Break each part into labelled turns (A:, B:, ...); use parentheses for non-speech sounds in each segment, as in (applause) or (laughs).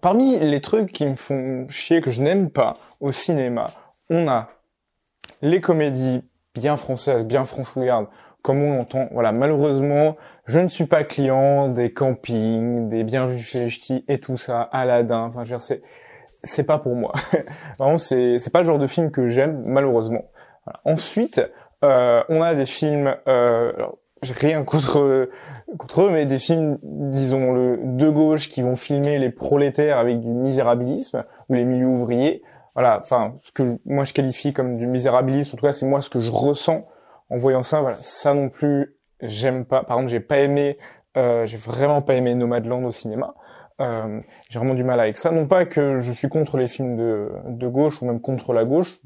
A: parmi les trucs qui me font chier, que je n'aime pas au cinéma, on a les comédies bien françaises, bien franchouillardes, comme on l'entend. Voilà, malheureusement, je ne suis pas client des campings, des bien vus chez les et tout ça, Aladdin. Enfin, je veux dire, c'est c'est pas pour moi. (laughs) Vraiment, c'est c'est pas le genre de film que j'aime, malheureusement. Ensuite, euh, on a des films. Euh, j'ai rien contre contre eux, mais des films, disons le de gauche, qui vont filmer les prolétaires avec du misérabilisme ou les milieux ouvriers. Voilà, enfin, ce que moi je qualifie comme du misérabilisme, en tout cas, c'est moi ce que je ressens en voyant ça. Voilà, ça non plus, j'aime pas. Par exemple, j'ai pas aimé, euh, j'ai vraiment pas aimé Nomadland au cinéma. Euh, j'ai vraiment du mal avec ça. Non pas que je suis contre les films de, de gauche ou même contre la gauche.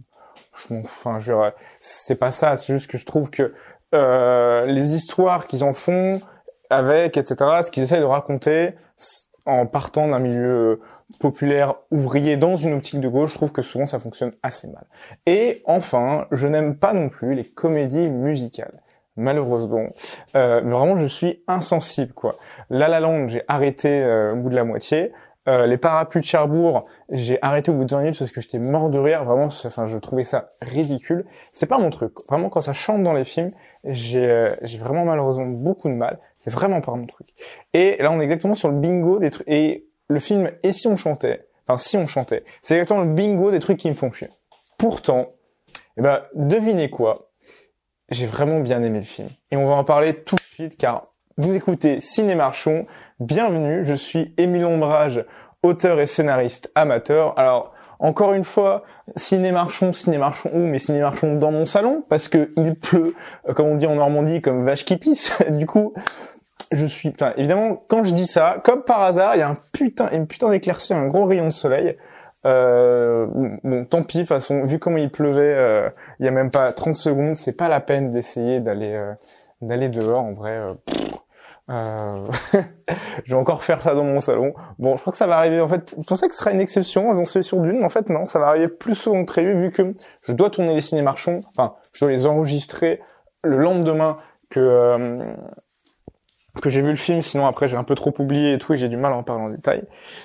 A: Enfin, je, c'est pas ça. C'est juste que je trouve que euh, les histoires qu'ils en font avec, etc., ce qu'ils essaient de raconter en partant d'un milieu populaire ouvrier dans une optique de gauche, je trouve que souvent ça fonctionne assez mal. Et enfin, je n'aime pas non plus les comédies musicales. Malheureusement, euh, mais vraiment je suis insensible quoi. La La Land, j'ai arrêté euh, au bout de la moitié. Euh, les parapluies de Cherbourg, j'ai arrêté au bout de 20 minutes parce que j'étais mort de rire. Vraiment, enfin, je trouvais ça ridicule. C'est pas mon truc. Vraiment, quand ça chante dans les films, j'ai, euh, vraiment malheureusement beaucoup de mal. C'est vraiment pas mon truc. Et là, on est exactement sur le bingo des trucs. Et le film Et si on chantait, enfin si on chantait, c'est exactement le bingo des trucs qui me font chier. Pourtant, eh ben, devinez quoi? J'ai vraiment bien aimé le film. Et on va en parler tout de suite car vous écoutez Ciné Marchon, bienvenue, je suis Émile Ombrage, auteur et scénariste amateur. Alors, encore une fois, ciné marchon, ciné marchon où? Mais ciné marchon dans mon salon, parce que il pleut, euh, comme on dit en Normandie, comme vache qui pisse. (laughs) du coup, je suis, putain, évidemment, quand je dis ça, comme par hasard, il y a un putain, une putain d'éclaircie, un gros rayon de soleil. Euh, bon, tant pis, de façon, vu comment il pleuvait, euh, il y a même pas 30 secondes, c'est pas la peine d'essayer d'aller euh, d'aller dehors, en vrai. Euh, (laughs) je vais encore faire ça dans mon salon. Bon, je crois que ça va arriver. En fait, je pensais que ce serait une exception. J'en suis sur d'une, mais en fait non, ça va arriver plus souvent que prévu vu que je dois tourner les ciné marchands. Enfin, je dois les enregistrer le lendemain que euh, que j'ai vu le film. Sinon après j'ai un peu trop oublié et tout et j'ai du mal à en parler en détail.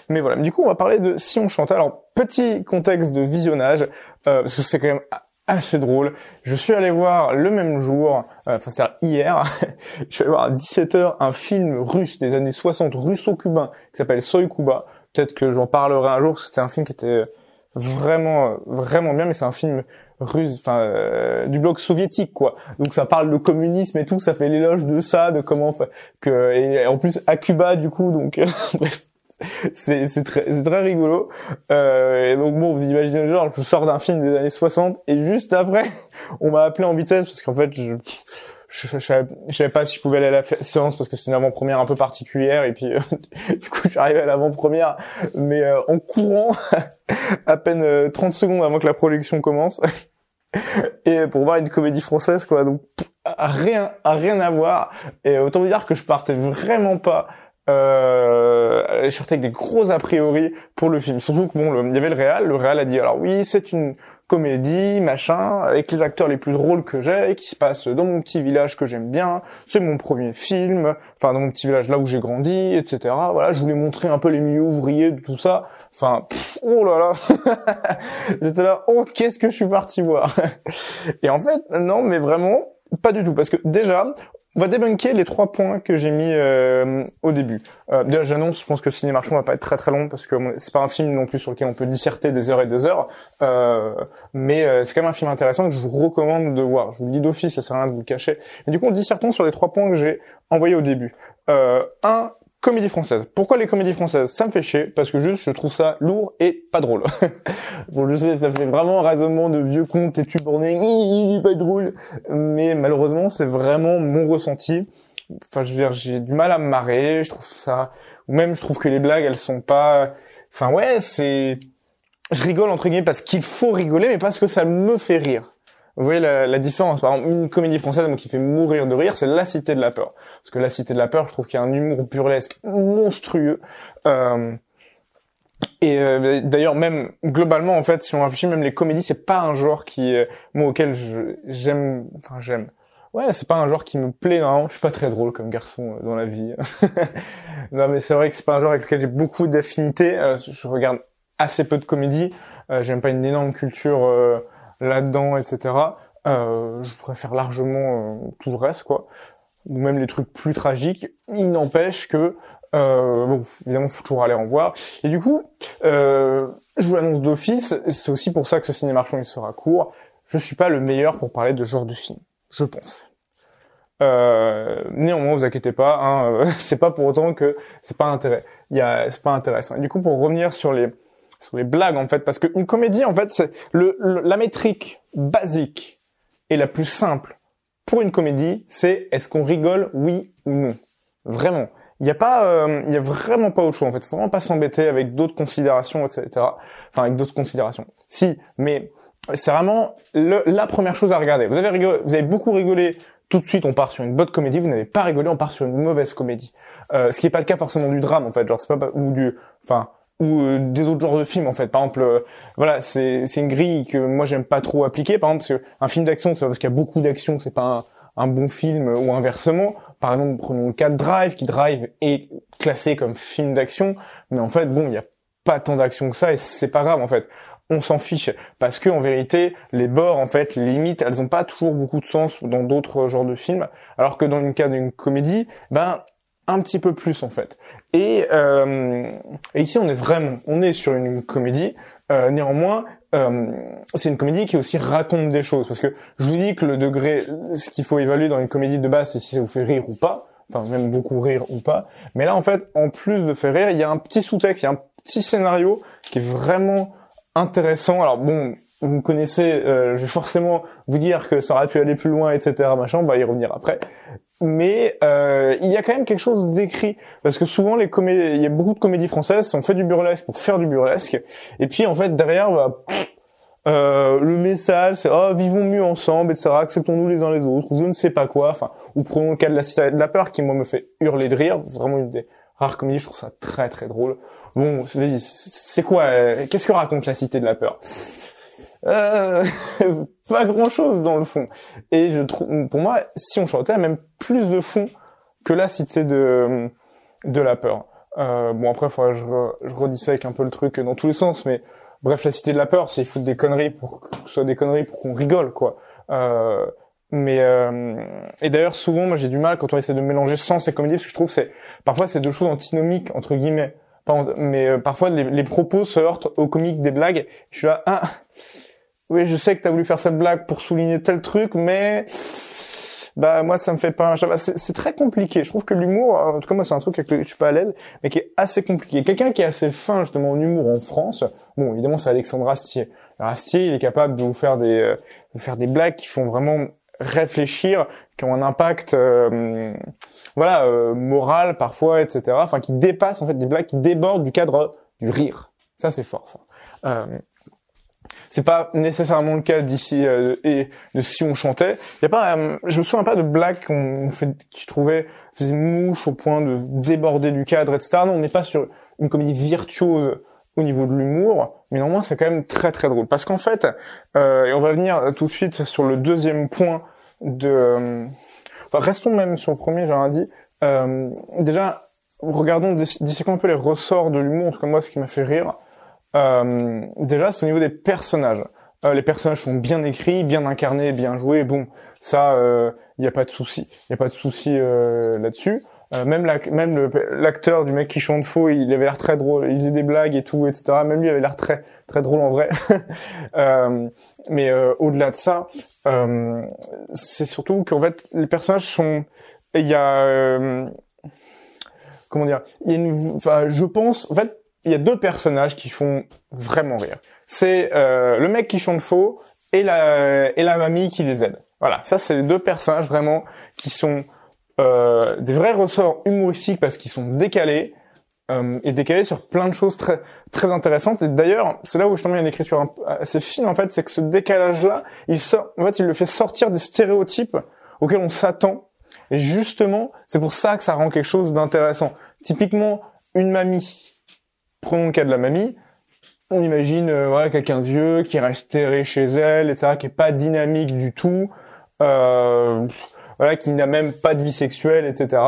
A: Mais voilà. Du coup, on va parler de si on chantait. Alors petit contexte de visionnage euh, parce que c'est quand même assez drôle. Je suis allé voir le même jour, euh, c'est-à-dire hier, (laughs) je suis allé voir à 17h un film russe des années 60, russo-cubain, qui s'appelle Soy Cuba. Peut-être que j'en parlerai un jour, c'était un film qui était vraiment, vraiment bien, mais c'est un film russe, enfin euh, du bloc soviétique quoi. Donc ça parle de communisme et tout, ça fait l'éloge de ça, de comment que et en plus à Cuba du coup, donc (laughs) bref c'est très très rigolo. Euh, et donc bon vous imaginez genre je sors d'un film des années 60 et juste après (laughs) on m'a appelé en vitesse parce qu'en fait je je, savais, pas si je pouvais aller à la séance parce que c'est une avant-première un peu particulière et puis (laughs) du coup je suis arrivé à l'avant-première. Mais euh, en courant (laughs) à peine 30 euh, secondes avant que la projection commence et pour voir une comédie française quoi. Donc rien rien à voir. Et autant vous dire que je partais vraiment pas euh, sortait avec des gros a priori pour le film. Surtout que bon, il y avait le réal. Le réal a dit alors oui, c'est une comédie, machin, avec les acteurs les plus drôles que j'ai, qui se passe dans mon petit village que j'aime bien. C'est mon premier film, enfin dans mon petit village là où j'ai grandi, etc. Voilà, je voulais montrer un peu les milieux ouvriers de tout ça. Enfin, oh là là, (laughs) j'étais là, oh qu'est-ce que je suis parti voir? (laughs) Et en fait, non, mais vraiment, pas du tout, parce que déjà, on va débunker les trois points que j'ai mis euh, au début. Euh, j'annonce, je pense que Ciné Marchand va pas être très très long parce que c'est pas un film non plus sur lequel on peut disserter des heures et des heures, euh, mais euh, c'est quand même un film intéressant que je vous recommande de voir. Je vous le dis d'office, ça sert à rien de vous le cacher. Mais du coup, dissertons sur les trois points que j'ai envoyés au début. Euh, un, comédie française. Pourquoi les comédies françaises? Ça me fait chier parce que juste je trouve ça lourd et pas drôle. (laughs) bon, je sais, ça fait vraiment un raisonnement de vieux conte et tu borné, pas drôle, mais malheureusement c'est vraiment mon ressenti. Enfin, je veux dire, j'ai du mal à me marrer. Je trouve ça, ou même je trouve que les blagues elles sont pas. Enfin ouais, c'est, je rigole entre guillemets parce qu'il faut rigoler, mais parce que ça me fait rire. Vous voyez la, la, différence. Par exemple, une comédie française qui fait mourir de rire, c'est La Cité de la Peur. Parce que La Cité de la Peur, je trouve qu'il y a un humour burlesque monstrueux. Euh, et euh, d'ailleurs, même globalement, en fait, si on réfléchit, même les comédies, c'est pas un genre qui, euh, moi, auquel j'aime, enfin j'aime. ouais, c'est pas un genre qui me plaît. Non, je suis pas très drôle comme garçon dans la vie. (laughs) non, mais c'est vrai que c'est pas un genre avec lequel j'ai beaucoup d'affinités. je regarde assez peu de comédie. J'aime pas une énorme culture là-dedans, etc. je préfère largement tout le reste, quoi ou même les trucs plus tragiques. Il n'empêche que euh, bon, évidemment, faut toujours aller en voir. Et du coup, euh, je vous l'annonce d'office. C'est aussi pour ça que ce ciné marchand il sera court. Je suis pas le meilleur pour parler de ce genre de film, je pense. Euh, néanmoins, vous inquiétez pas, hein, euh, (laughs) c'est pas pour autant que c'est pas. Il y a, c'est pas intéressant. Et du coup, pour revenir sur les les blagues en fait, parce qu'une comédie en fait, c'est le, la métrique basique et la plus simple pour une comédie, c'est est-ce qu'on rigole, oui ou non. Vraiment. Il n'y a pas, euh, il y a vraiment pas autre choix en fait. Faut vraiment pas s'embêter avec d'autres considérations, etc. Enfin, avec d'autres considérations. Si, mais c'est vraiment la première chose à regarder. Vous avez rigolé, vous avez beaucoup rigolé. Tout de suite, on part sur une bonne comédie. Vous n'avez pas rigolé, on part sur une mauvaise comédie. Euh, ce qui n'est pas le cas forcément du drame en fait. Genre, c'est pas ou du, enfin, ou euh, des autres genres de films en fait. Par exemple, euh, voilà, c'est c'est une grille que moi j'aime pas trop appliquer. Par exemple, un film d'action, c'est parce qu'il y a beaucoup d'action, c'est pas un, un, bon film ou inversement. Par exemple, prenons le cas de Drive, qui Drive est classé comme film d'action, mais en fait, bon, il y a pas tant d'action que ça et c'est pas grave en fait. On s'en fiche parce que en vérité, les bords en fait, les limites, elles ont pas toujours beaucoup de sens dans d'autres genres de films, alors que dans le cas d'une comédie, ben un petit peu plus en fait. Et, euh, ici on est vraiment, on est sur une comédie. Euh, néanmoins, euh, c'est une comédie qui aussi raconte des choses parce que je vous dis que le degré, ce qu'il faut évaluer dans une comédie de base, c'est si ça vous fait rire ou pas, enfin même beaucoup rire ou pas. Mais là en fait, en plus de faire rire, il y a un petit sous-texte, il y a un petit scénario qui est vraiment intéressant. Alors bon, vous me connaissez, euh, je vais forcément vous dire que ça aurait pu aller plus loin, etc. Machin, on va y revenir après mais euh, il y a quand même quelque chose d'écrit parce que souvent les comédies, il y a beaucoup de comédies françaises, on fait du burlesque pour faire du burlesque, et puis en fait derrière, bah, euh, le message c'est oh vivons mieux ensemble, etc. Acceptons-nous les uns les autres, ou je ne sais pas quoi. Enfin, ou prenons le cas de la cité de la peur qui moi me fait hurler de rire, vraiment une des rares comédies, je trouve ça très très drôle. Bon, c'est quoi euh, Qu'est-ce que raconte la cité de la peur? Euh, (laughs) pas grand chose dans le fond. Et je trouve, pour moi, si on chantait, même plus de fond que la cité de de la peur. Euh, bon après, faudrait je, je redissèque un peu le truc dans tous les sens, mais bref, la cité de la peur, c'est ils foutent des conneries pour que ce soit des conneries pour qu'on rigole, quoi. Euh, mais euh, et d'ailleurs souvent, moi j'ai du mal quand on essaie de mélanger sens et comédie, parce que je trouve c'est parfois c'est deux choses antinomiques entre guillemets. Mais euh, parfois les, propos se heurtent au comique des blagues. Je suis là, ah, oui, je sais que tu as voulu faire cette blague pour souligner tel truc, mais bah moi ça me fait pas un c'est très compliqué. Je trouve que l'humour en tout cas moi c'est un truc avec lequel je suis pas à l'aise mais qui est assez compliqué. Quelqu'un qui est assez fin justement en humour en France bon évidemment c'est Alexandre Astier. Astier il est capable de vous faire des euh, de faire des blagues qui font vraiment réfléchir qui ont un impact euh, voilà euh, moral parfois etc enfin qui dépassent en fait des blagues qui débordent du cadre du rire. Ça c'est fort ça c'est pas nécessairement le cas d'ici euh, et de si on chantait. Y a pas, euh, je me souviens pas de blagues qu'on fait, qui trouvaient faisait mouche au point de déborder du cadre, etc. Non, on n'est pas sur une comédie virtuose au niveau de l'humour, mais néanmoins c'est quand même très très drôle. Parce qu'en fait, euh, et on va venir tout de suite sur le deuxième point de, enfin restons même sur le premier, j'ai dit. déjà, regardons dissecons un peu les ressorts de l'humour. En tout cas moi, ce qui m'a fait rire euh, déjà, c'est au niveau des personnages. Euh, les personnages sont bien écrits, bien incarnés, bien joués. Bon, ça, il euh, n'y a pas de souci. Il y a pas de souci là-dessus. même la, même l'acteur du mec qui chante faux, il avait l'air très drôle. Il faisait des blagues et tout, etc. Même lui avait l'air très très drôle en vrai. (laughs) mais au-delà de ça, c'est surtout qu'en fait les personnages sont. Il y a comment dire Il y a une. Je pense. En fait, il y a deux personnages qui font vraiment rire. C'est euh, le mec qui chante faux et la et la mamie qui les aide. Voilà, ça c'est les deux personnages vraiment qui sont euh, des vrais ressorts humoristiques parce qu'ils sont décalés euh, et décalés sur plein de choses très très intéressantes. Et d'ailleurs, c'est là où justement il y a une écriture assez fine en fait, c'est que ce décalage-là, il sort, en fait, il le fait sortir des stéréotypes auxquels on s'attend. Et justement, c'est pour ça que ça rend quelque chose d'intéressant. Typiquement, une mamie prenons le cas de la mamie, on imagine euh, quelqu'un de vieux qui reste terré chez elle, etc., qui est pas dynamique du tout. Euh, voilà, qui n'a même pas de vie sexuelle, etc.,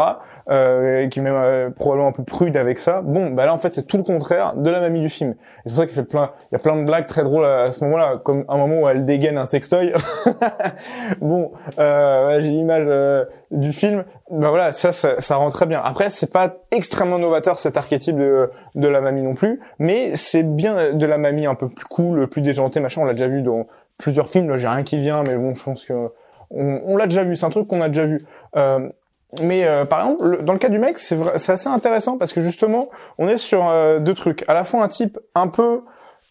A: euh, qui est même euh, probablement un peu prude avec ça. Bon, bah là en fait c'est tout le contraire de la mamie du film. C'est pour ça qu'il fait plein, il y a plein de blagues très drôles à, ce moment-là, comme un moment où elle dégaine un sextoy. (laughs) bon, euh, j'ai l'image euh, du film. Bah voilà, ça, ça, ça rend très bien. Après, c'est pas extrêmement novateur cet archétype de, de la mamie non plus, mais c'est bien de la mamie un peu plus cool, plus déjantée, machin. On l'a déjà vu dans plusieurs films. Là, j'ai rien qui vient, mais bon, je pense que on, on l'a déjà vu. C'est un truc qu'on a déjà vu. Euh, mais euh, par exemple, dans le cas du mec, c'est assez intéressant parce que justement, on est sur euh, deux trucs. À la fois un type un peu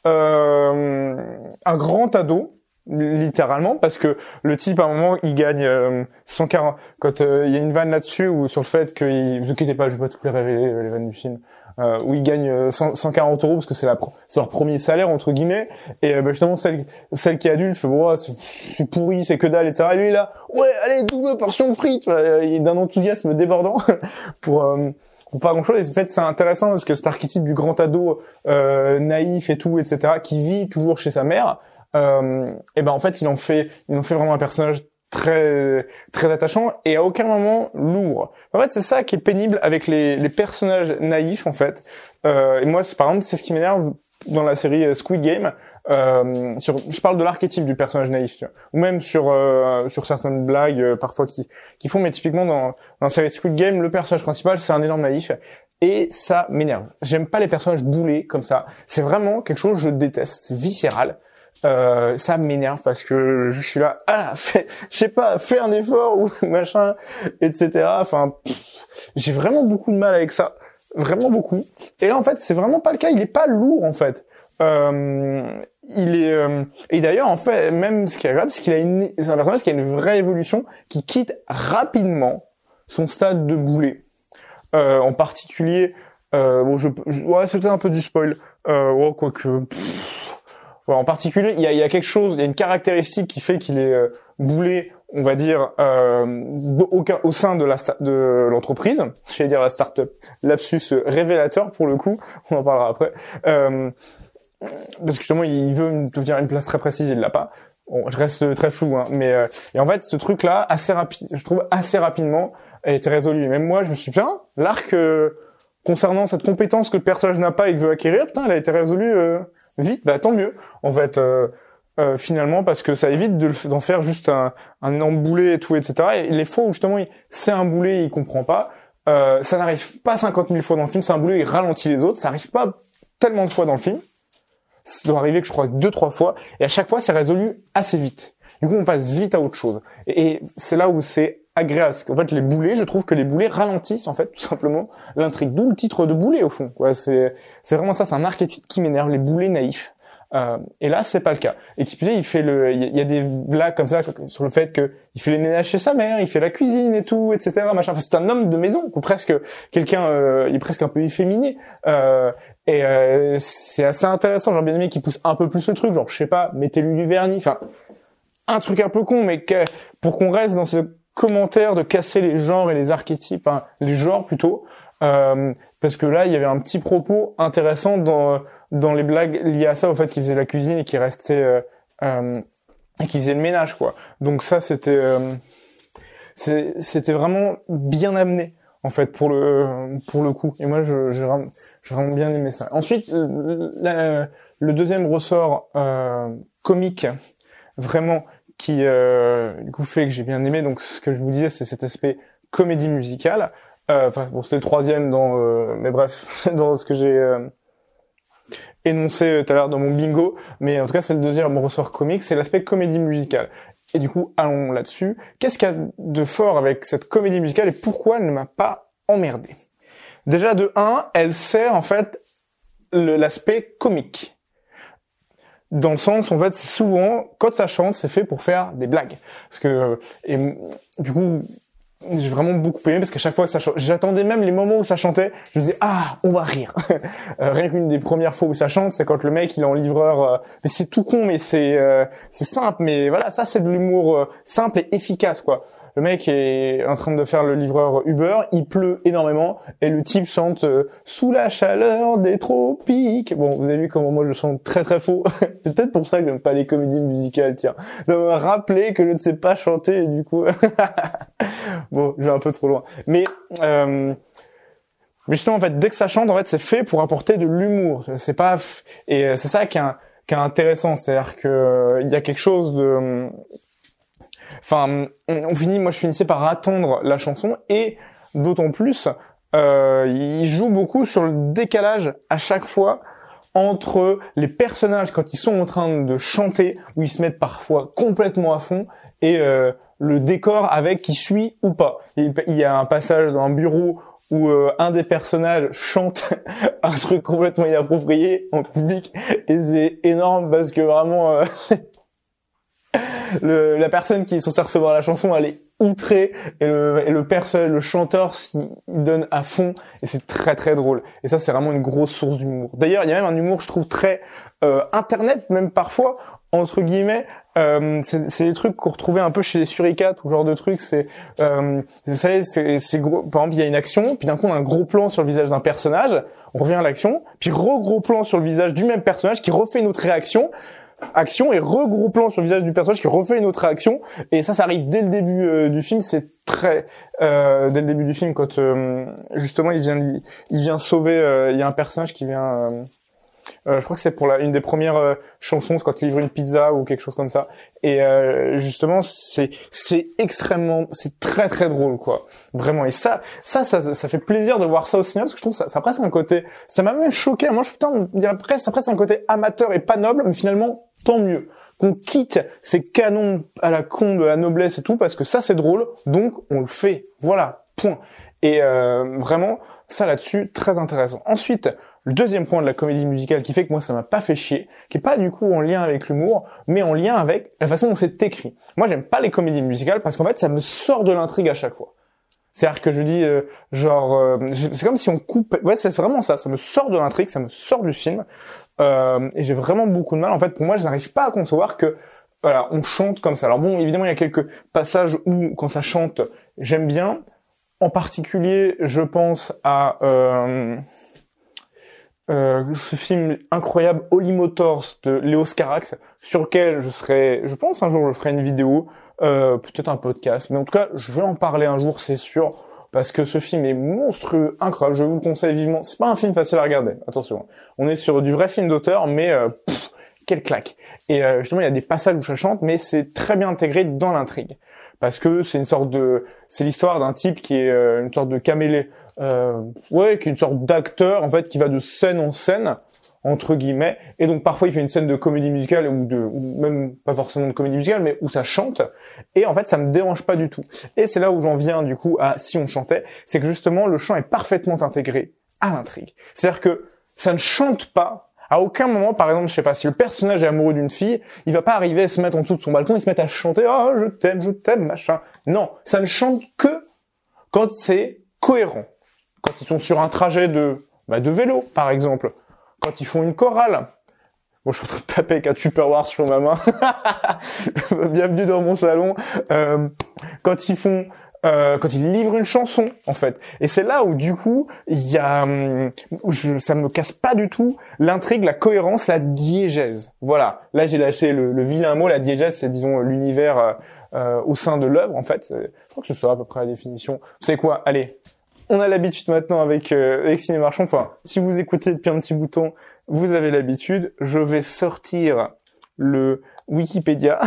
A: euh, un grand ado, littéralement, parce que le type à un moment il gagne 140. Quand il y a une vanne là-dessus ou sur le fait que, vous inquiétez pas, je vais pas toutes les révéler les vannes du film euh, où ils gagnent 140 euh, euros parce que c'est leur premier salaire entre guillemets. Et euh, bah, justement celle celle qui est adulte fait bon c'est pourri c'est que dalle etc et lui là ouais allez double portion de frites il est d'un enthousiasme débordant (laughs) pour pour pas grand chose et en fait c'est intéressant parce que cet archétype du grand ado naïf et tout etc qui vit toujours chez sa mère et ben en fait il en fait il en fait vraiment un personnage très très attachant et à aucun moment lourd. En fait, c'est ça qui est pénible avec les, les personnages naïfs en fait. Euh, et moi, par exemple, c'est ce qui m'énerve dans la série euh, Squid Game. Euh, sur, je parle de l'archétype du personnage naïf, tu vois. ou même sur euh, sur certaines blagues euh, parfois qui qui font, mais typiquement dans dans la série Squid Game, le personnage principal c'est un énorme naïf et ça m'énerve. J'aime pas les personnages boulés comme ça. C'est vraiment quelque chose que je déteste. C'est viscéral. Euh, ça m'énerve parce que je suis là, ah, fais, je sais pas, fais un effort ou (laughs) machin, etc. Enfin, j'ai vraiment beaucoup de mal avec ça, vraiment beaucoup. Et là, en fait, c'est vraiment pas le cas. Il est pas lourd, en fait. Euh, il est euh, et d'ailleurs en fait même ce qui est agréable c'est qu'il a une c'est un personnage qui a une vraie évolution qui quitte rapidement son stade de boulet euh, en particulier euh, bon je, ouais c'est peut-être un peu du spoil euh, ouais, quoique en particulier, il y a, y a, quelque chose, il y a une caractéristique qui fait qu'il est euh, boulé, on va dire, euh, au, au, sein de la de l'entreprise. J'allais dire la start-up. Lapsus révélateur pour le coup. On en parlera après. Euh, parce que justement, il veut devenir une place très précise, il l'a pas. Bon, je reste très flou, hein, mais euh, et en fait, ce truc-là, assez rapide, je trouve assez rapidement, a été résolu. Et même moi, je me suis dit, l'arc euh, concernant cette compétence que le personnage n'a pas et que veut acquérir, putain, elle a été résolue vite, bah tant mieux. En fait, euh, euh, finalement, parce que ça évite d'en faire juste un, un énorme boulet et tout, etc. Et les fois où justement c'est un boulet, il comprend pas, euh, ça n'arrive pas 50 000 fois dans le film, c'est un boulet, il ralentit les autres, ça arrive pas tellement de fois dans le film. Ça doit arriver que je crois deux, trois fois, et à chaque fois c'est résolu assez vite. Du coup, on passe vite à autre chose. Et, c'est là où c'est agréable. En fait, les boulets, je trouve que les boulets ralentissent, en fait, tout simplement, l'intrigue. D'où le titre de boulet, au fond. Ouais, c'est, c'est vraiment ça, c'est un archétype qui m'énerve, les boulets naïfs. Euh, et là, c'est pas le cas. Et qui plus il fait le, il y, a des blagues comme ça sur le fait que il fait les ménages chez sa mère, il fait la cuisine et tout, etc. Machin. Enfin, c'est un homme de maison, ou presque quelqu'un, euh, il est presque un peu efféminé. Euh, et euh, c'est assez intéressant. J'ai bien aimé qu'il pousse un peu plus le truc, genre je sais pas, mettez-lui du vernis. Enfin, un truc un peu con, mais que, pour qu'on reste dans ce commentaire de casser les genres et les archétypes, les genres plutôt, euh, parce que là il y avait un petit propos intéressant dans dans les blagues liées à ça, au fait qu'il faisait la cuisine et qu'il restait euh, euh, et qu'il faisait le ménage quoi. Donc ça c'était euh, c'était vraiment bien amené en fait pour le pour le coup. Et moi je j'ai vraiment, vraiment bien aimé ça. Ensuite le deuxième ressort comique vraiment qui euh, du coup fait que j'ai bien aimé. Donc ce que je vous disais, c'est cet aspect comédie musicale. Euh, enfin bon, c'était le troisième dans, euh, mais bref, (laughs) dans ce que j'ai énoncé tout à l'heure dans mon bingo. Mais en tout cas, c'est le deuxième ressort comique, c'est l'aspect comédie musicale. Et du coup, allons là-dessus. Qu'est-ce qu'il y a de fort avec cette comédie musicale et pourquoi elle ne m'a pas emmerdé? Déjà de 1, elle sert en fait l'aspect comique dans le sens en fait souvent quand ça chante c'est fait pour faire des blagues parce que euh, et du coup j'ai vraiment beaucoup aimé parce qu'à chaque fois que ça chante, j'attendais même les moments où ça chantait, je me disais ah on va rire. (laughs) Euh, rien qu'une des premières fois où ça chante, c'est quand le mec il est en livreur, euh, mais c'est tout con mais c'est c'est simple, mais voilà ça c'est de l'humour simple et efficace quoi. Le mec est en train de faire le livreur Uber, il pleut énormément et le type chante euh, sous la chaleur des tropiques. Bon, vous avez vu comment moi je chante très très faux. (laughs) C'est peut-être pour ça que j'aime pas les comédies musicales, tiens. De rappeler que je ne sais pas chanter et du coup, (laughs) bon, je vais un peu trop loin. Mais euh, justement, en fait, dès que ça chante, en fait, c'est fait pour apporter de l'humour. C'est pas et euh, c'est ça qui est, qui est intéressant, c'est-à-dire que euh, il y a quelque chose de Enfin, on, finit, moi je finissais par attendre la chanson et d'autant plus, euh, il joue beaucoup sur le décalage à chaque fois entre les personnages quand ils sont en train de chanter, où ils se mettent parfois complètement à fond, et euh, le décor avec qui suit ou pas. Il, y a un passage dans un bureau où euh, un des personnages chante (laughs) un truc complètement inapproprié en public et c'est énorme parce que vraiment euh, le, la personne qui est censée recevoir la chanson, elle est outrée et le, et le personne, le chanteur, il, donne à fond et c'est très très drôle. Et ça, c'est vraiment une grosse source d'humour. D'ailleurs, il y a même un humour, je trouve, très euh, internet, même parfois entre guillemets. Euh, c'est des trucs qu'on retrouvait un peu chez les suricates ou genre de trucs. C'est, euh, vous savez, c'est gros. Par exemple, il y a une action, puis d'un coup, on a un gros plan sur le visage d'un personnage. On revient à l'action, puis re gros plan sur le visage du même personnage qui refait une autre réaction action et regroupant sur le visage du personnage qui refait une autre réaction et ça ça arrive dès le début euh, du film c'est très euh, dès le début du film quand euh, justement il vient il vient sauver euh, il y a un personnage qui vient je crois que c'est pour la, une des premières chansons, c'est quand il livre une pizza ou quelque chose comme ça. Et justement, c'est c'est extrêmement, c'est très très drôle quoi, vraiment. Et ça, ça, ça, ça fait plaisir de voir ça au cinéma parce que je trouve ça, ça a presque un côté, ça m'a même choqué. Moi, je putain, ça presque un côté amateur et pas noble, mais finalement tant mieux qu'on quitte ces canons à la con de la noblesse et tout parce que ça c'est drôle, donc on le fait. Voilà, point. Et euh, vraiment, ça là-dessus, très intéressant. Ensuite, le deuxième point de la comédie musicale qui fait que moi ça m'a pas fait chier, qui est pas du coup en lien avec l'humour, mais en lien avec la façon dont c'est écrit. Moi j'aime pas les comédies musicales parce qu'en fait ça me sort de l'intrigue à chaque fois. C'est-à-dire que je dis euh, genre euh, c'est comme si on coupe ouais c'est vraiment ça, ça me sort de l'intrigue, ça me sort du film. Euh, et j'ai vraiment beaucoup de mal. En fait, pour moi, je n'arrive pas à concevoir que voilà, on chante comme ça. Alors bon, évidemment, il y a quelques passages où, quand ça chante, j'aime bien. En particulier, je pense à euh, euh, ce film incroyable Holy Motors de Léo Carax, sur lequel je serai, je pense un jour je ferai une vidéo, euh, peut-être un podcast, mais en tout cas, je vais en parler un jour, c'est sûr parce que ce film est monstrueux, incroyable. Je vous le conseille vivement. C'est pas un film facile à regarder. Attention, on est sur du vrai film d'auteur, mais euh, quelle claque. Et euh, justement, il y a des passages où ça chante, mais c'est très bien intégré dans l'intrigue, parce que c'est une sorte de, c'est l'histoire d'un type qui est euh, une sorte de camélé, euh, ouais, qui est une sorte d'acteur en fait qui va de scène en scène entre guillemets. Et donc parfois il fait une scène de comédie musicale ou de même pas forcément de comédie musicale, mais où ça chante. Et en fait ça me dérange pas du tout. Et c'est là où j'en viens du coup à si on chantait, c'est que justement le chant est parfaitement intégré à l'intrigue. C'est-à-dire que ça ne chante pas. À aucun moment, par exemple, je sais pas, si le personnage est amoureux d'une fille, il va pas arriver à se mettre en dessous de son balcon et se mettre à chanter « Oh, je t'aime, je t'aime, machin ». Non, ça ne chante que quand c'est cohérent. Quand ils sont sur un trajet de, bah, de vélo, par exemple quand ils font une chorale. Bon, je suis en train de taper avec un Tupperware sur ma main. (laughs) Bienvenue dans mon salon. Euh, quand ils font, euh, quand ils livrent une chanson, en fait. Et c'est là où, du coup, il y a, hum, je, ça me casse pas du tout l'intrigue, la cohérence, la diégèse. Voilà. Là, j'ai lâché le, le, vilain mot. La diégèse, c'est, disons, l'univers euh, euh au sein de l'œuvre, en fait. Je crois que c'est ça, à peu près, la définition. Vous savez quoi? Allez, on a l'habitude maintenant avec, euh, avec Ciné Marchand. Enfin, si vous écoutez depuis un petit bouton, vous avez l'habitude. Je vais sortir le Wikipédia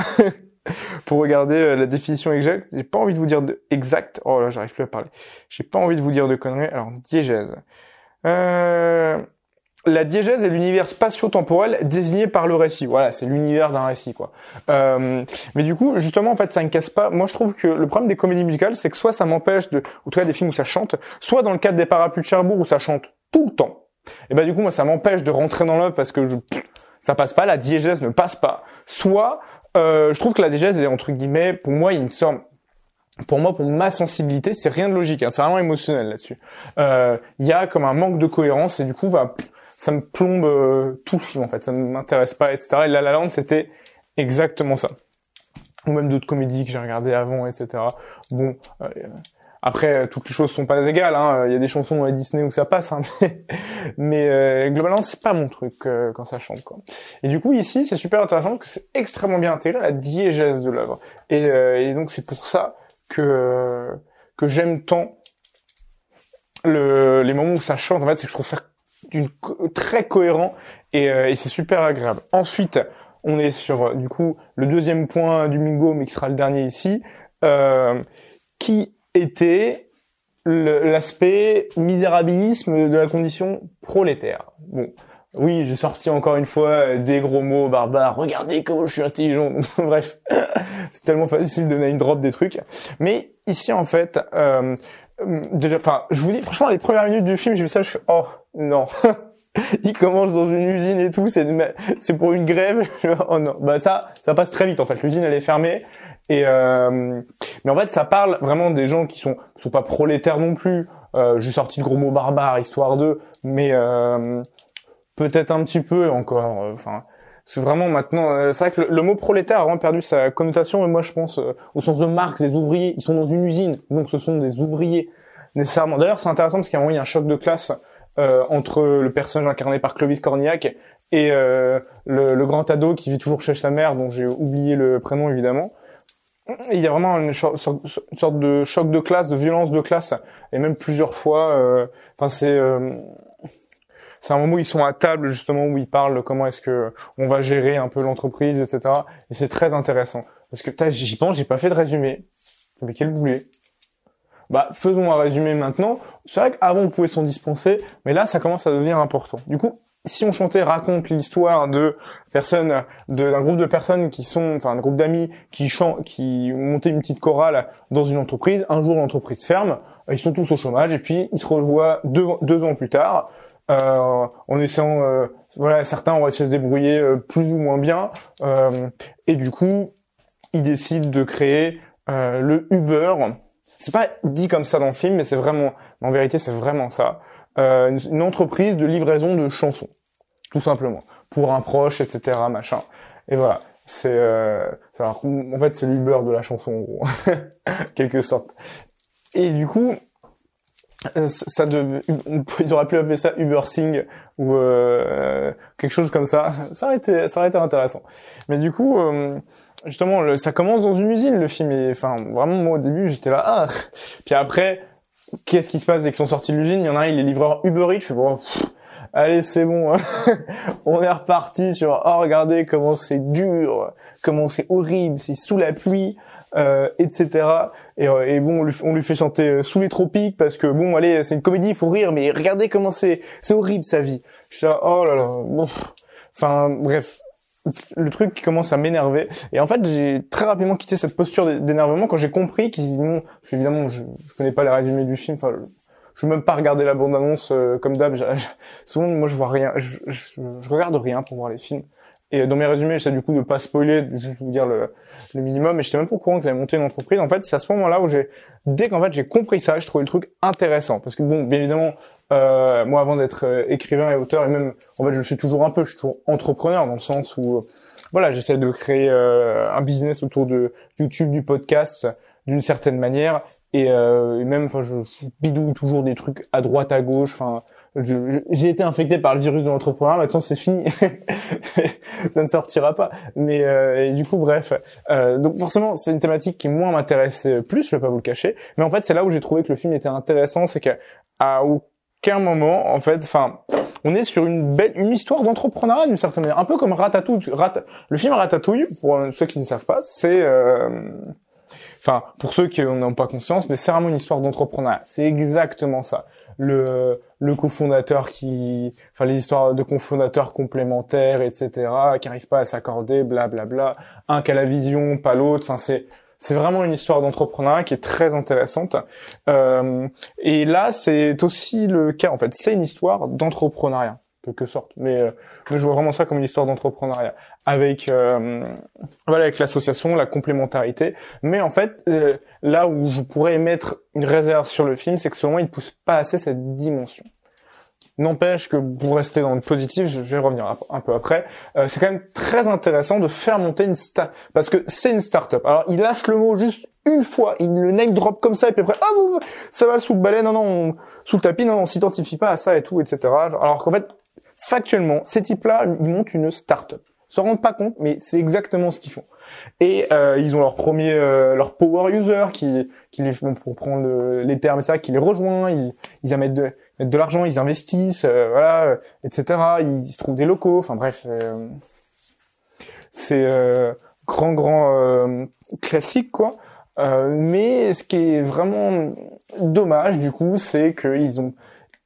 A: (laughs) pour regarder euh, la définition exacte. J'ai pas envie de vous dire de exact. Oh là, j'arrive plus à parler. J'ai pas envie de vous dire de conneries. Alors, diégèse. Euh, la diégèse est l'univers spatio-temporel désigné par le récit. Voilà, c'est l'univers d'un récit, quoi. Euh, mais du coup, justement, en fait, ça ne casse pas. Moi, je trouve que le problème des comédies musicales, c'est que soit ça m'empêche de, ou tout cas des films où ça chante, soit dans le cadre des parapluies de Cherbourg où ça chante tout le temps. Et ben du coup, moi, ça m'empêche de rentrer dans l'œuvre parce que je, ça passe pas, la diégèse ne passe pas. Soit, euh, je trouve que la diégèse est entre guillemets, pour moi, il me semble pour moi, pour ma sensibilité, c'est rien de logique, hein, c'est vraiment émotionnel là-dessus. Euh, il y a comme un manque de cohérence et du coup, bah, ça me plombe euh, tout film en fait, ça ne m'intéresse pas, etc. Et La La Land, c'était exactement ça. ou même d'autres comédies que j'ai regardées avant, etc. Bon, euh, après, toutes les choses sont pas égales. Hein. Il y a des chansons à Disney où ça passe, hein. (laughs) mais, mais euh, globalement, c'est pas mon truc euh, quand ça chante. Quoi. Et du coup, ici, c'est super intéressant que c'est extrêmement bien intégré à la diégèse de l'œuvre. Et, donc, c'est pour ça que que j'aime tant le, les moments où ça chante. En fait, c'est que je trouve ça d'une très cohérent et, et c'est super agréable. Ensuite, on est sur du coup le deuxième point du Mingo, mais qui sera le dernier ici, euh, qui était l'aspect misérabilisme de la condition prolétaire. Bon, oui, j'ai sorti encore une fois des gros mots barbares. Regardez comment je suis intelligent. (laughs) Bref, (laughs) c'est tellement facile de une drop des trucs. Mais ici, en fait, euh, déjà, enfin, je vous dis franchement, les premières minutes du film, j'ai vu ça, je fais oh non. (laughs) il commence dans une usine et tout, c'est c'est pour une grève. (laughs) oh non, bah ça, ça passe très vite en fait. L'usine elle est fermée et euh, mais en fait ça parle vraiment des gens qui sont sont pas prolétaires non plus. Euh, J'ai sorti de gros mots barbares histoire d'eux, mais euh, peut-être un petit peu encore. Euh, enfin. c'est vraiment maintenant, euh, c'est vrai que le, mot prolétaire a vraiment perdu sa connotation, et moi je pense au sens de Marx, des ouvriers, ils sont dans une usine, donc ce sont des ouvriers nécessairement. D'ailleurs, c'est intéressant parce qu'à un moment il y a un choc de classe euh, entre le personnage incarné par Clovis Cornillac et euh, le, grand ado qui vit toujours chez sa mère, dont j'ai oublié le prénom évidemment. Il y a vraiment une, sorte de choc de classe, de violence de classe, et même plusieurs fois. Euh, enfin, c'est c'est un moment où ils sont à table justement où ils parlent comment est-ce que on va gérer un peu l'entreprise, etc. Et c'est très intéressant parce que j'y pense, j'ai pas fait de résumé. Mais quel boulet bah, faisons un résumé maintenant. C'est vrai qu'avant on pouvait s'en dispenser, mais là ça commence à devenir important. Du coup, si on chantait raconte l'histoire de personnes, d'un groupe de personnes qui sont, enfin un groupe d'amis qui chantent, qui montaient une petite chorale dans une entreprise. Un jour l'entreprise ferme, ils sont tous au chômage et puis ils se revoient deux, deux ans plus tard. Euh, en essayant, euh, voilà, certains ont réussi à se débrouiller euh, plus ou moins bien, euh, et du coup, ils décident de créer le Uber, c'est pas dit comme ça dans le film, mais c'est vraiment, en vérité, c'est vraiment ça. Euh, une, entreprise de livraison de chansons, tout simplement, pour un proche, etc., machin. Et voilà, c'est, euh, en fait, c'est l'Uber de la chanson, en gros, (laughs) quelque sorte. Et du coup, ça dev... (laughs) ils auraient pu appeler ça Uber Sing ou euh, quelque chose comme ça. Ça aurait été, ça aurait été intéressant. Mais du coup, euh, justement, ça commence dans une usine, le film. Et, enfin, vraiment, moi, au début, j'étais là, ah. Puis après, qu'est-ce qui se passe dès qu'ils sont sortis de l'usine? Il y en a un, il est livreur Uber Eats. Je suis bon, allez, c'est bon. Hein. (laughs) On est reparti sur, oh, regardez comment c'est dur, comment c'est horrible, c'est sous la pluie, euh, etc. Et, euh, et, bon, on lui, fait chanter euh, sous les tropiques parce que bon, allez, c'est une comédie, il faut rire, mais regardez comment c'est, c'est horrible sa vie. Je suis là, oh là là. Bon. Enfin, bref, le truc qui commence à m'énerver. Et en fait, j'ai très rapidement quitté cette posture d'énervement quand j'ai compris qu'ils bon, évidemment, je, je connais pas les résumés du film. Enfin, je veux même pas regarder la bande annonce euh, comme d'hab. Souvent, moi, je vois rien. Je, je, je, regarde rien pour voir les films. Et dans mes résumés, j'essaie du coup de pas spoiler, juste vous dire le, le minimum. Et j'étais même pas au courant que avez monté une entreprise. En fait, c'est à ce moment-là où j'ai, dès qu'en fait j'ai compris ça, je trouvais le truc intéressant. Parce que bon, bien évidemment, euh, moi avant d'être euh, écrivain et auteur, et même en fait je suis toujours un peu, je suis toujours entrepreneur dans le sens où euh, voilà, j'essaie de créer euh, un business autour de YouTube, du podcast, d'une certaine manière. Et, et même, enfin, je, je bidouille toujours des trucs à droite, à gauche. Enfin, j'ai été infecté par le virus de l'entrepreneur, maintenant c'est fini, (laughs) ça ne sortira pas. Mais euh, du coup, bref, euh, donc forcément c'est une thématique qui moi m'intéressait plus, je vais pas vous le cacher. Mais en fait, c'est là où j'ai trouvé que le film était intéressant, c'est qu'à aucun moment, en fait, enfin, on est sur une belle, une histoire d'entrepreneuriat d'une certaine manière, un peu comme Ratatouille. le film Ratatouille, pour ceux qui ne savent pas, c'est euh, Enfin, pour ceux qui n'ont pas conscience, mais c'est vraiment une histoire d'entrepreneuriat. C'est exactement ça le le cofondateur qui, enfin les histoires de cofondateurs complémentaires, etc., qui n'arrivent pas à s'accorder, blablabla. Un qui a la vision, pas l'autre. Enfin c'est c'est vraiment une histoire d'entrepreneuriat qui est très intéressante. Euh, et là, c'est aussi le cas, en fait. C'est une histoire d'entrepreneuriat, quelque sorte. Mais, euh, mais je vois vraiment ça comme une histoire d'entrepreneuriat avec euh, voilà avec l'association, la complémentarité. Mais en fait, euh, là où je pourrais mettre une réserve sur le film, c'est que selon moi, il pousse pas assez cette dimension. N'empêche que pour rester dans le positif, je vais revenir un peu après, euh, c'est quand même très intéressant de faire monter une start parce que c'est une start-up. Alors il lâche le mot juste une fois, il le name drop comme ça et puis après, ah ça va sous le balai, non non, sous le tapis, non, on s'identifie pas à ça et tout, etc. Alors qu'en fait, factuellement, ces types-là, ils montent une start-up. Se rendent pas compte, mais c'est exactement ce qu'ils font. Et euh, ils ont leur premier, euh, leur power user qui, qui les, pour prendre les termes et ça, qui les rejoint. Ils, ils mettent de, mettent de l'argent, ils investissent, euh, voilà, etc. Ils, se trouvent des locaux. Enfin bref, c'est grand grand classique quoi. mais ce qui est vraiment dommage du coup, c'est qu'ils ont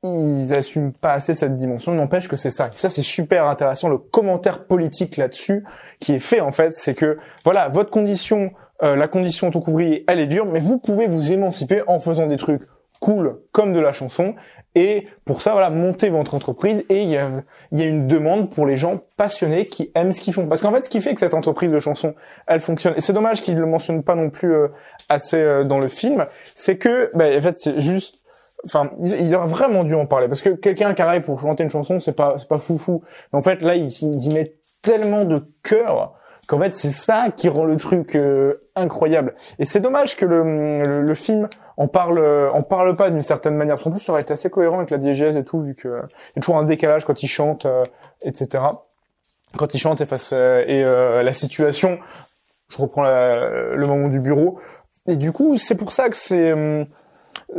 A: ils assument pas assez cette dimension. N'empêche que c'est ça. ça, c'est super intéressant. Le commentaire politique là-dessus qui est fait, en fait, c'est que, voilà, votre condition, euh, la condition en tant elle est dure, mais vous pouvez vous émanciper en faisant des trucs cool comme de la chanson. Et pour ça, voilà, montez votre entreprise. Et il y a, y a une demande pour les gens passionnés qui aiment ce qu'ils font. Parce qu'en fait, ce qui fait que cette entreprise de chanson, elle fonctionne. Et c'est dommage qu'ils le mentionnent pas non plus euh, assez euh, dans le film. C'est que, ben, en fait, c'est juste enfin, il aurait vraiment dû en parler parce que quelqu'un qui arrive pour chanter une chanson, c'est pas, c'est pas foufou. Mais en fait, là, ils, ils y mettent tellement de cœur qu'en fait, c'est ça qui rend le truc euh, incroyable. Et c'est dommage que le, le, film en parle, en parle pas d'une certaine manière. Parce qu'en plus, ça aurait été assez cohérent avec la diégèse et tout, vu que il y a toujours un décalage quand il chante, euh, etc. Quand il chante et face euh, et la situation. Je reprends le moment du bureau. Et du coup, c'est pour ça que c'est hum,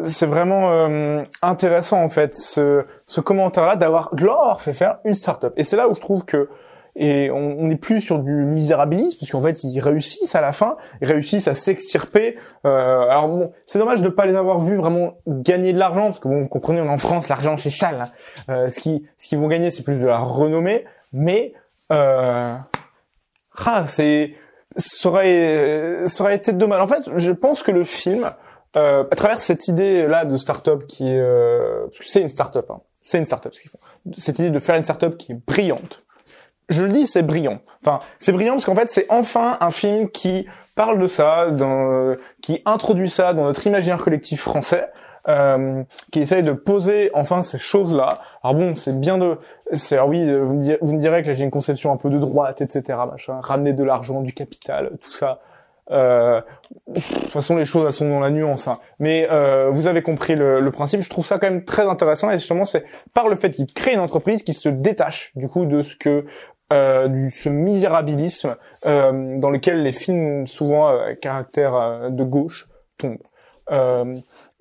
A: c'est vraiment euh, intéressant en fait ce, ce commentaire-là d'avoir de leur fait faire une start-up. Et c'est là où je trouve que et on n'est plus sur du misérabilisme puisqu'en fait ils réussissent à la fin, ils réussissent à s'extirper. Euh, alors bon, c'est dommage de pas les avoir vus vraiment gagner de l'argent parce que bon, vous comprenez, on est en France, l'argent c'est sale. Hein. Euh, ce qui ce qu'ils vont gagner, c'est plus de la renommée, mais euh, ah, c'est ça aurait, ça aurait été dommage. En fait, je pense que le film euh, à travers cette idée là de start-up qui est, euh, parce que c'est une start-up, hein, c'est une start-up ce qu'ils font. Cette idée de faire une start-up qui est brillante. Je le dis, c'est brillant. Enfin, c'est brillant parce qu'en fait, c'est enfin un film qui parle de ça, dans, qui introduit ça dans notre imaginaire collectif français. Euh, qui essaye de poser enfin ces choses-là. Alors bon, c'est bien de, c'est oui, vous me, direz, vous me direz que j'ai une conception un peu de droite, etc. Machin, ramener de l'argent, du capital, tout ça. Euh, de toute façon, les choses elles sont dans la nuance, hein. mais euh, vous avez compris le, le, principe. Je trouve ça quand même très intéressant et justement c'est par le fait qu'il crée une entreprise qui se détache du coup de ce que euh, du ce misérabilisme euh, dans lequel les films souvent à euh, caractère de gauche tombent.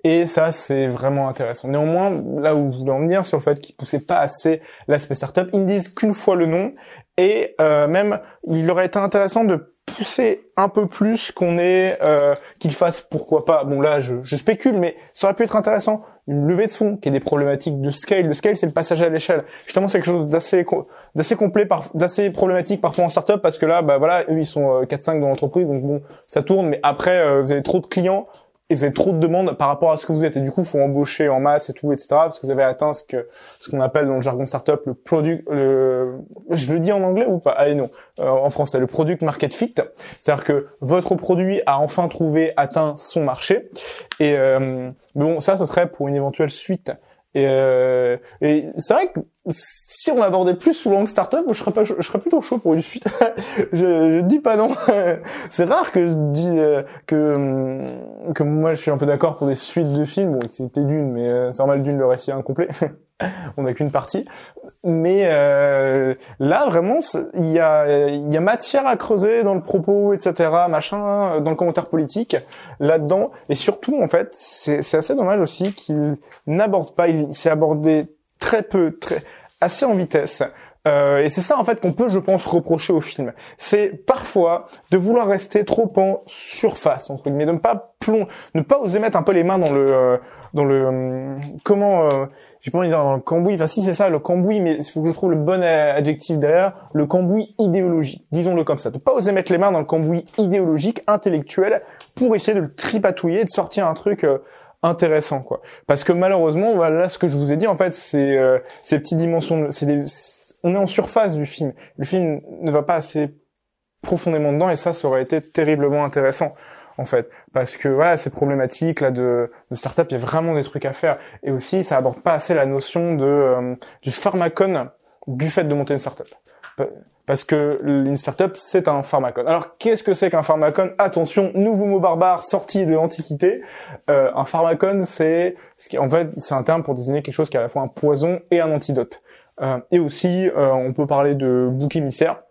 A: et ça c'est vraiment intéressant. Néanmoins, là où je voulais en venir sur le fait qu'ils poussaient pas assez l'aspect startup, ils ne disent qu'une fois le nom et même il aurait été intéressant de pousser un peu plus qu'on est euh, qu'il fasse pourquoi pas. Bon là je, je, spécule mais ça aurait pu être intéressant. Une levée de fonds qui est des problématiques de scale. Le scale c'est le passage à l'échelle. Justement c'est quelque chose d'assez d'assez complet d'assez problématique parfois en startup parce que là bah voilà eux ils sont 4 euh, 5 dans l'entreprise donc bon ça tourne. Mais après euh, vous avez trop de clients et vous avez trop de demandes par rapport à ce que vous êtes. Et du coup faut embaucher en masse et tout etc parce que vous avez atteint ce que ce qu'on appelle dans le jargon startup le produit le je le dis en anglais ou pas? Allez non. Euh, en français le product market fit. C'est-à-dire que votre produit a enfin trouvé atteint son marché. Et euh, bon ça ce serait pour une éventuelle suite. Et, euh, et c'est vrai que si on abordait plus sous l'angle startup, je serais pas, je serais plutôt chaud pour une suite. (laughs) je, je dis pas non. (laughs) c'est rare que je dis euh, que que moi je suis un peu d'accord pour des suites de films. Bon, c'était d'une, mais euh, c'est normal d'une le récit incomplet. (laughs) on n'a qu'une partie. Mais euh, là, vraiment, il y a, y a matière à creuser dans le propos, etc., machin, dans le commentaire politique, là-dedans. Et surtout, en fait, c'est assez dommage aussi qu'il n'aborde pas, il s'est abordé très peu, très assez en vitesse. Euh, et c'est ça en fait qu'on peut, je pense, reprocher au film. C'est parfois de vouloir rester trop en surface entre guillemets, de ne pas plomb, ne pas oser mettre un peu les mains dans le euh, dans le euh, comment euh, j'ai pas envie de dire dans le cambouis. Enfin si c'est ça le cambouis, mais il faut que je trouve le bon adjectif derrière, le cambouis idéologique. Disons-le comme ça. De pas oser mettre les mains dans le cambouis idéologique, intellectuel, pour essayer de le tripatouiller, de sortir un truc intéressant quoi parce que malheureusement voilà ce que je vous ai dit en fait c'est ces petites dimensions c'est on est en surface du film. Le film ne va pas assez profondément dedans et ça, ça aurait été terriblement intéressant. en fait, parce que voilà, ces problématiques là de, de start-up, il y a vraiment des trucs à faire. Et aussi, ça aborde pas assez la notion de euh, du pharmacone du fait de monter une start-up. Parce que une startup, c'est un pharmacone. Alors, qu'est-ce que c'est qu'un pharmacone Attention, nouveau mot barbare sorti de l'Antiquité. Euh, un pharmacone, c'est, en fait, c'est un terme pour désigner quelque chose qui est à la fois un poison et un antidote. Euh, et aussi, euh, on peut parler de bouc émissaire.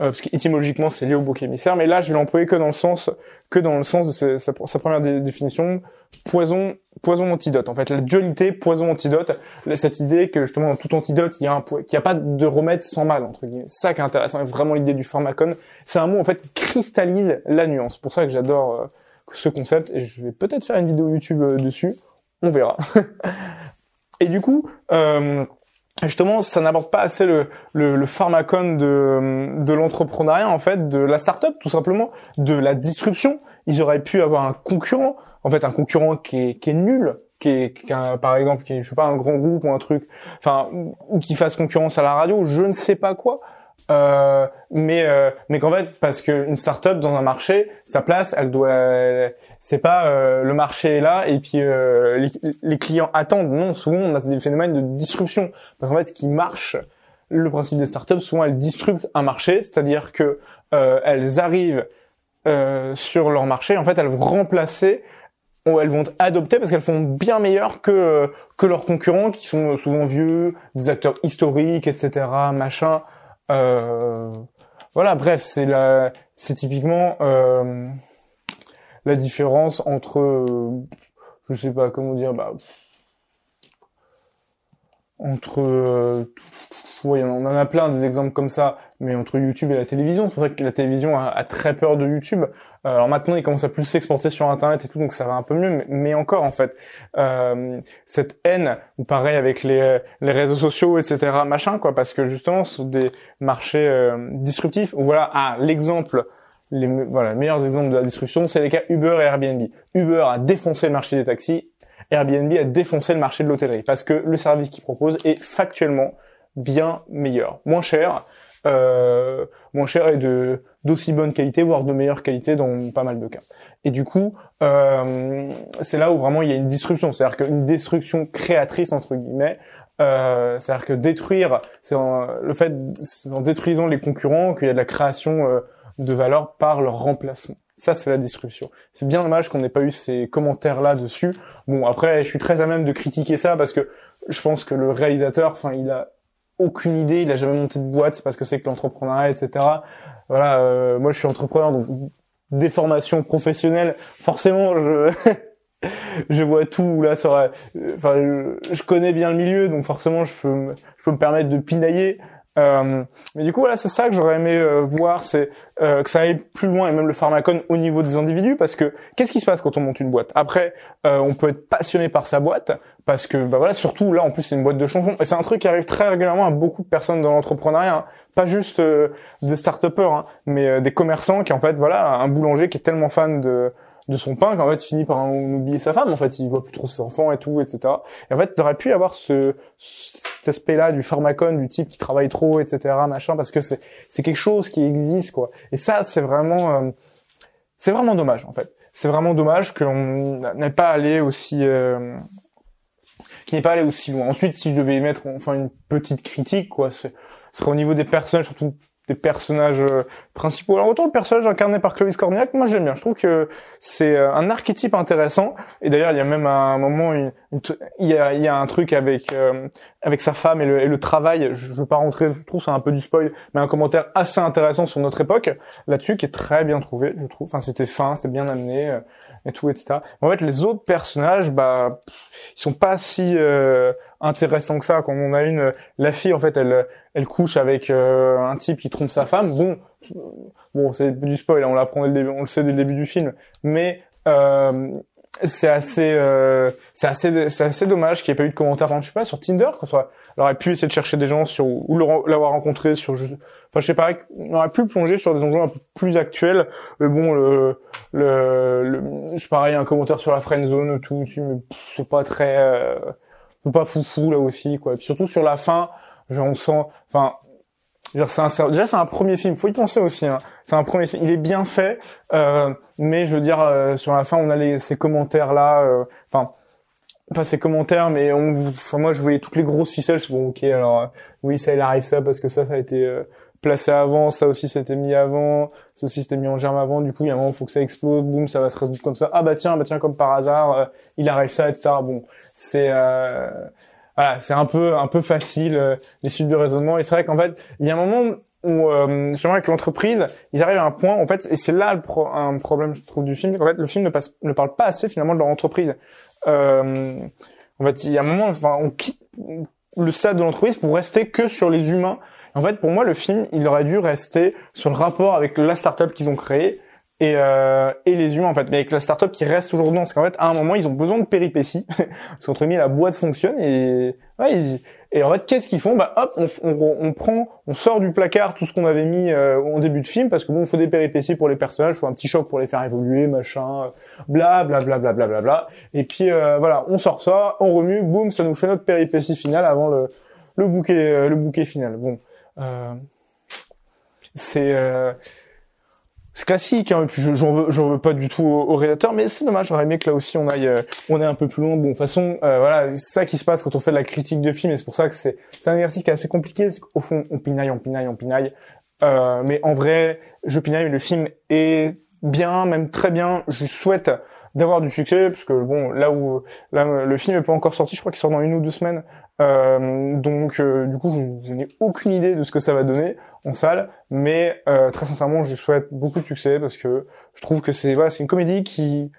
A: Euh, parce qu'étymologiquement c'est lié au bouc émissaire, mais là je vais l'employer que dans le sens que dans le sens de sa, première définition, poison poison antidote. En fait, la dualité poison antidote, cette idée que justement dans tout antidote il y a un qu'il n'y a pas de remède sans mal entre guillemets. Ça qui est intéressant, vraiment l'idée du pharmacone, c'est un mot en fait qui cristallise la nuance. Pour ça que j'adore euh, ce concept et je vais peut-être faire une vidéo YouTube euh, dessus, on verra. (laughs) et du coup. Euh, justement, ça n'aborde pas assez le, le, le pharmacone de, de l'entrepreneuriat, en fait, de la start-up, tout simplement, de la disruption. Ils auraient pu avoir un concurrent, en fait, un concurrent qui est, qui est nul, qui est, qui par exemple, qui est, je sais pas, un grand groupe ou un truc, enfin, ou qui fasse concurrence à la radio, je ne sais pas quoi. Euh, mais euh, mais qu'en fait parce qu'une startup dans un marché sa place elle doit c'est pas euh, le marché est là et puis les, les, clients attendent. Non souvent on a des phénomènes de disruption. Parce qu'en fait ce qui marche le principe des startups souvent elles disruptent un marché. C'est-à-dire que elles arrivent sur leur marché. En fait elles vont remplacer ou elles vont adopter parce qu'elles font bien meilleur que que leurs concurrents qui sont souvent vieux des acteurs historiques etc machin. euh, voilà, bref, c'est la, c'est typiquement euh, la différence entre, euh, je sais pas comment dire, bah, entre, euh, oui, on en a plein des exemples comme ça, mais entre YouTube et la télévision, c'est vrai que la télévision a, très peur de YouTube. Euh, alors maintenant, il commence à plus s'exporter sur Internet et tout, donc ça va un peu mieux. Mais, encore, en fait, euh, cette haine, ou pareil avec les, les réseaux sociaux, etc., machin, quoi, parce que justement, ce sont des marchés euh, disruptifs. Voilà, ah, l'exemple, les, les meilleurs exemples de la disruption, c'est les cas Uber et Airbnb. Uber a défoncé le marché des taxis, Airbnb a défoncé le marché de l'hôtellerie, parce que le service qu'il propose est factuellement bien meilleur, moins cher, euh, moins cher et de d'aussi bonne qualité, voire de meilleure qualité dans pas mal de cas. Et du coup, euh, c'est là où vraiment il y a une disruption, c'est-à-dire qu'une destruction créatrice entre guillemets. Euh, c'est-à-dire que détruire, c'est le fait, en détruisant les concurrents qu'il y a de la création euh, de valeur par leur remplacement. Ça, c'est la disruption. C'est bien dommage qu'on n'ait pas eu ces commentaires-là dessus. Bon, après, je suis très à même de critiquer ça parce que je pense que le réalisateur, enfin, il a aucune idée, il a jamais monté de boîte, c'est parce que c'est que l'entrepreneuriat, etc. Voilà, euh, moi je suis entrepreneur, donc des formations professionnelles, forcément je (laughs) je vois tout là sur, enfin je, connais bien le milieu, donc forcément je peux je peux me permettre de pinailler. Euh, mais du coup, voilà, c'est ça que j'aurais aimé euh, voir, c'est euh, que ça aille plus loin et même le pharmacone au niveau des individus, parce que qu'est-ce qui se passe quand on monte une boîte? Après, euh, on peut être passionné par sa boîte, parce que bah voilà, surtout là, en plus, c'est une boîte de chansons, et c'est un truc qui arrive très régulièrement à beaucoup de personnes dans l'entrepreneuriat, hein. pas juste des start-upers, hein, mais des commerçants qui en fait, voilà, un boulanger qui est tellement fan de de son pain qu'en fait finit par oublier sa femme en fait. Il voit plus trop ses enfants et tout etc et en fait t'aurais pu avoir ce cet aspect là du pharmacone du type qui travaille trop etc machin parce que c'est c'est quelque chose qui existe quoi. Et ça c'est vraiment euh, c'est vraiment dommage en fait. C'est vraiment dommage qu'on n'ait pas allé aussi euh, qui n'est pas allé aussi loin. Ensuite si je devais émettre enfin une petite critique quoi ce serait au niveau des personnages surtout des personnages euh, principaux. Alors autant le personnage incarné par Clovis Cornillac, moi j'aime bien. Je trouve que c'est euh, un archétype intéressant. Et d'ailleurs, il y a même un moment, il, y, a, il y a un truc avec euh, avec sa femme et le, et le travail. Je, veux pas rentrer, je trouve c'est un peu du spoil, mais un commentaire assez intéressant sur notre époque là-dessus qui est très bien trouvé, je trouve. Enfin, c'était fin, c'est bien amené et tout, etc. En fait, les autres personnages, bah, ils sont pas si intéressant que ça. Quand on a une, la fille en fait, elle, elle couche avec euh, un type qui trompe sa femme. Bon, bon, c'est du spoil, hein, on l'apprend dès le début, on le sait dès le début du film, mais euh, c'est assez, euh, c'est assez, c'est assez dommage qu'il n'y ait pas eu de commentaires, je sais pas, sur Tinder, qu'on soit, on aurait pu essayer de chercher des gens sur ou l'avoir rencontré sur, enfin, je sais pas, on aurait pu plonger sur des enjeux un peu plus actuels. Mais bon, le, le, le c'est pareil, un commentaire sur la friend zone, tout, c'est pas très pas foufou là aussi quoi. Et puis surtout sur la fin, genre on sent, enfin c'est déjà c'est un premier film, faut y penser aussi. Hein. C'est un premier film, il est bien fait, euh, mais je veux dire euh, sur la fin on a les, ces commentaires là, euh, enfin pas ces commentaires, mais on, moi je voyais toutes les grosses ficelles. Bon ok alors euh, oui ça il arrive ça parce que ça ça a été placé avant, ça aussi c'était mis avant, ça aussi c'était mis en germe avant. Du coup il y a un moment faut que ça explose, boum ça va se résoudre comme ça. Ah bah tiens bah tiens comme par hasard il arrive ça etc. Bon c'est voilà, c'est un peu un peu facile euh, les suites de raisonnement. Et c'est vrai qu'en fait, il y a un moment où euh, justement avec l'entreprise, ils arrivent à un point en fait, et c'est là un problème je trouve du film. En fait, le film ne parle pas assez finalement de leur entreprise. Euh, en fait, il y a un moment, enfin, on quitte le stade de l'entreprise pour rester que sur les humains. En fait, pour moi, le film, il aurait dû rester sur le rapport avec la startup qu'ils ont créée et, euh, et les humains en fait. Mais avec la startup qui reste toujours dedans. Parce qu'en fait à un moment ils ont besoin de péripéties. (laughs) Parce qu'entre guillemets la boîte fonctionne et ouais, ils, et en fait qu'est-ce qu'ils font? Bah hop on, on, on, prend on sort du placard tout ce qu'on avait mis euh, au début de film parce que bon faut des péripéties pour les personnages faut un petit choc pour les faire évoluer machin bla bla bla et puis euh, voilà on sort ça on remue boum ça nous fait notre péripétie finale avant le le bouquet euh, le bouquet final. Bon euh, c'est classique, hein, j'en veux, j'en veux pas du tout au, rédacteur, mais c'est dommage, j'aurais aimé que là aussi on aille, euh, on est un peu plus loin. Bon, de toute façon, euh, voilà, c'est ça qui se passe quand on fait de la critique de film, et c'est pour ça que c'est, c'est un exercice qui est assez compliqué, parce qu'au fond, on pinaille, on pinaille, on pinaille, euh, mais en vrai, je pinaille, le film est bien, même très bien, je souhaite d'avoir du succès parce que bon là où là le film est pas encore sorti je crois qu'il sort dans une ou deux semaines donc euh, du coup je, n'ai aucune idée de ce que ça va donner en salle mais euh, très sincèrement je souhaite beaucoup de succès parce que je trouve que c'est voilà c'est une comédie qui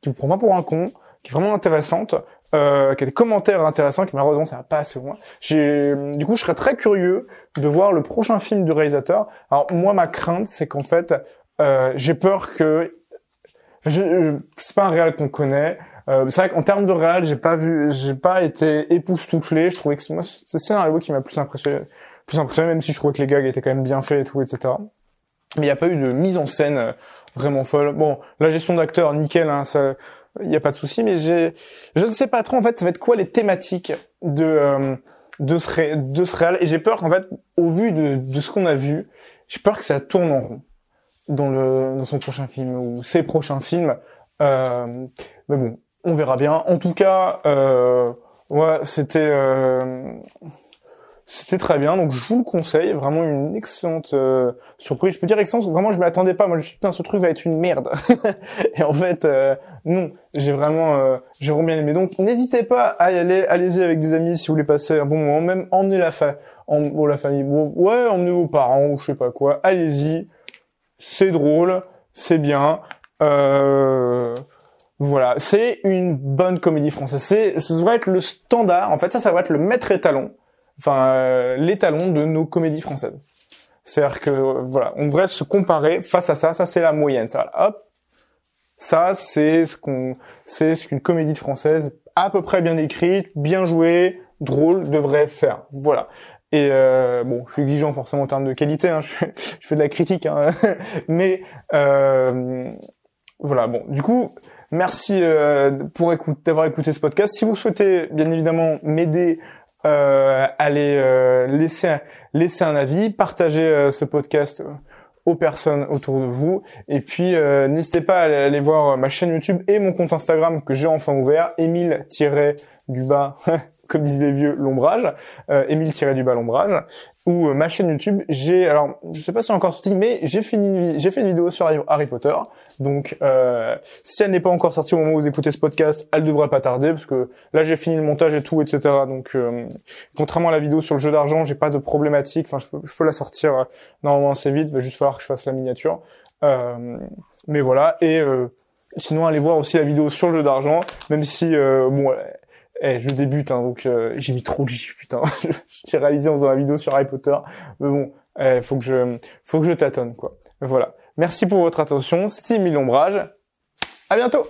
A: qui vous prend pas pour un con qui est vraiment intéressante euh, qui a des commentaires intéressants qui malheureusement ça va pas assez loin du coup je serais très curieux de voir le prochain film du réalisateur alors moi ma crainte c'est qu'en fait j'ai peur que je, c'est pas un réal qu'on connaît. Euh, c'est vrai qu'en termes de réal, j'ai pas vu, j'ai pas été époustouflé. Je trouvais que moi, c'est un réal qui m'a plus impressionné, plus impressionné, même si je trouvais que les gags étaient quand même bien faits et tout, etc. Mais il n'y a pas eu de mise en scène euh, vraiment folle. Bon, la gestion d'acteur, nickel, hein, ça, il y a pas de souci. Mais j'ai, je ne sais pas trop en fait, ça va être quoi les thématiques de euh, de ce réal. Et j'ai peur qu'en fait, au vu de, de ce qu'on a vu, j'ai peur que ça tourne en rond dans, le, dans son prochain film ou ses prochains films. Euh, mais bon, on verra bien. En tout cas, euh, ouais, c'était euh, c'était très bien. Donc je vous le conseille, vraiment une excellente euh, surprise. Je peux dire excellente, vraiment je m'y attendais pas. Moi je suis putain ce truc va être une merde. (laughs) Et en fait euh, non, j'ai vraiment euh, j'ai vraiment bien aimé. Donc n'hésitez pas à y aller, allez-y avec des amis si vous voulez passer un bon moment, même emmenez la fa en, la famille. Ouais, emmenez vos parents ou je sais pas quoi. Allez-y c'est drôle, c'est bien. Euh, voilà, c'est une bonne comédie française. C'est, ça devrait être le standard. En fait, ça, ça va être le maître étalon, enfin euh, l'étalon de nos comédies françaises. C'est-à-dire que voilà, on devrait se comparer face à ça. Ça, c'est la moyenne. Ça, hop, ça, c'est ce qu'on, c'est ce qu'une comédie française à peu près bien écrite, bien jouée, drôle devrait faire. Voilà. Et euh, bon, je suis exigeant forcément en termes de qualité, hein, (laughs) je, je, fais de la critique, hein, (laughs) mais euh, voilà. Bon, du coup, merci euh, pour écoute, d'avoir écouté ce podcast. Si vous souhaitez, bien évidemment, m'aider euh, aller euh, laisser laisser un avis, partager euh, ce podcast aux personnes autour de vous. Et puis, n'hésitez pas à aller, voir ma chaîne YouTube et mon compte Instagram que j'ai enfin ouvert, Emile-du-bas (laughs) comme disent les vieux, l'ombrage, Émile du bas l'ombrage, ou ma chaîne YouTube, j'ai, alors je sais pas si c'est encore sorti, mais j'ai fait une vidéo sur Harry Potter, donc euh, si elle n'est pas encore sortie au moment où vous écoutez ce podcast, elle devrait pas tarder, parce que là j'ai fini le montage et tout, etc. Donc euh, contrairement à la vidéo sur le jeu d'argent, j'ai pas de problématique, enfin je peux, je peux la sortir euh, normalement assez vite, il va juste falloir que je fasse la miniature. mais voilà, et sinon allez voir aussi la vidéo sur le jeu d'argent, même si bon eh, je débute, hein, donc euh, j'ai mis trop de jus, putain. (laughs) j'ai réalisé en faisant la vidéo sur Harry Potter. Mais bon, eh, faut que je, faut que je tâtonne, quoi. Voilà. Merci pour votre attention. C'était Emile Ombrage. À bientôt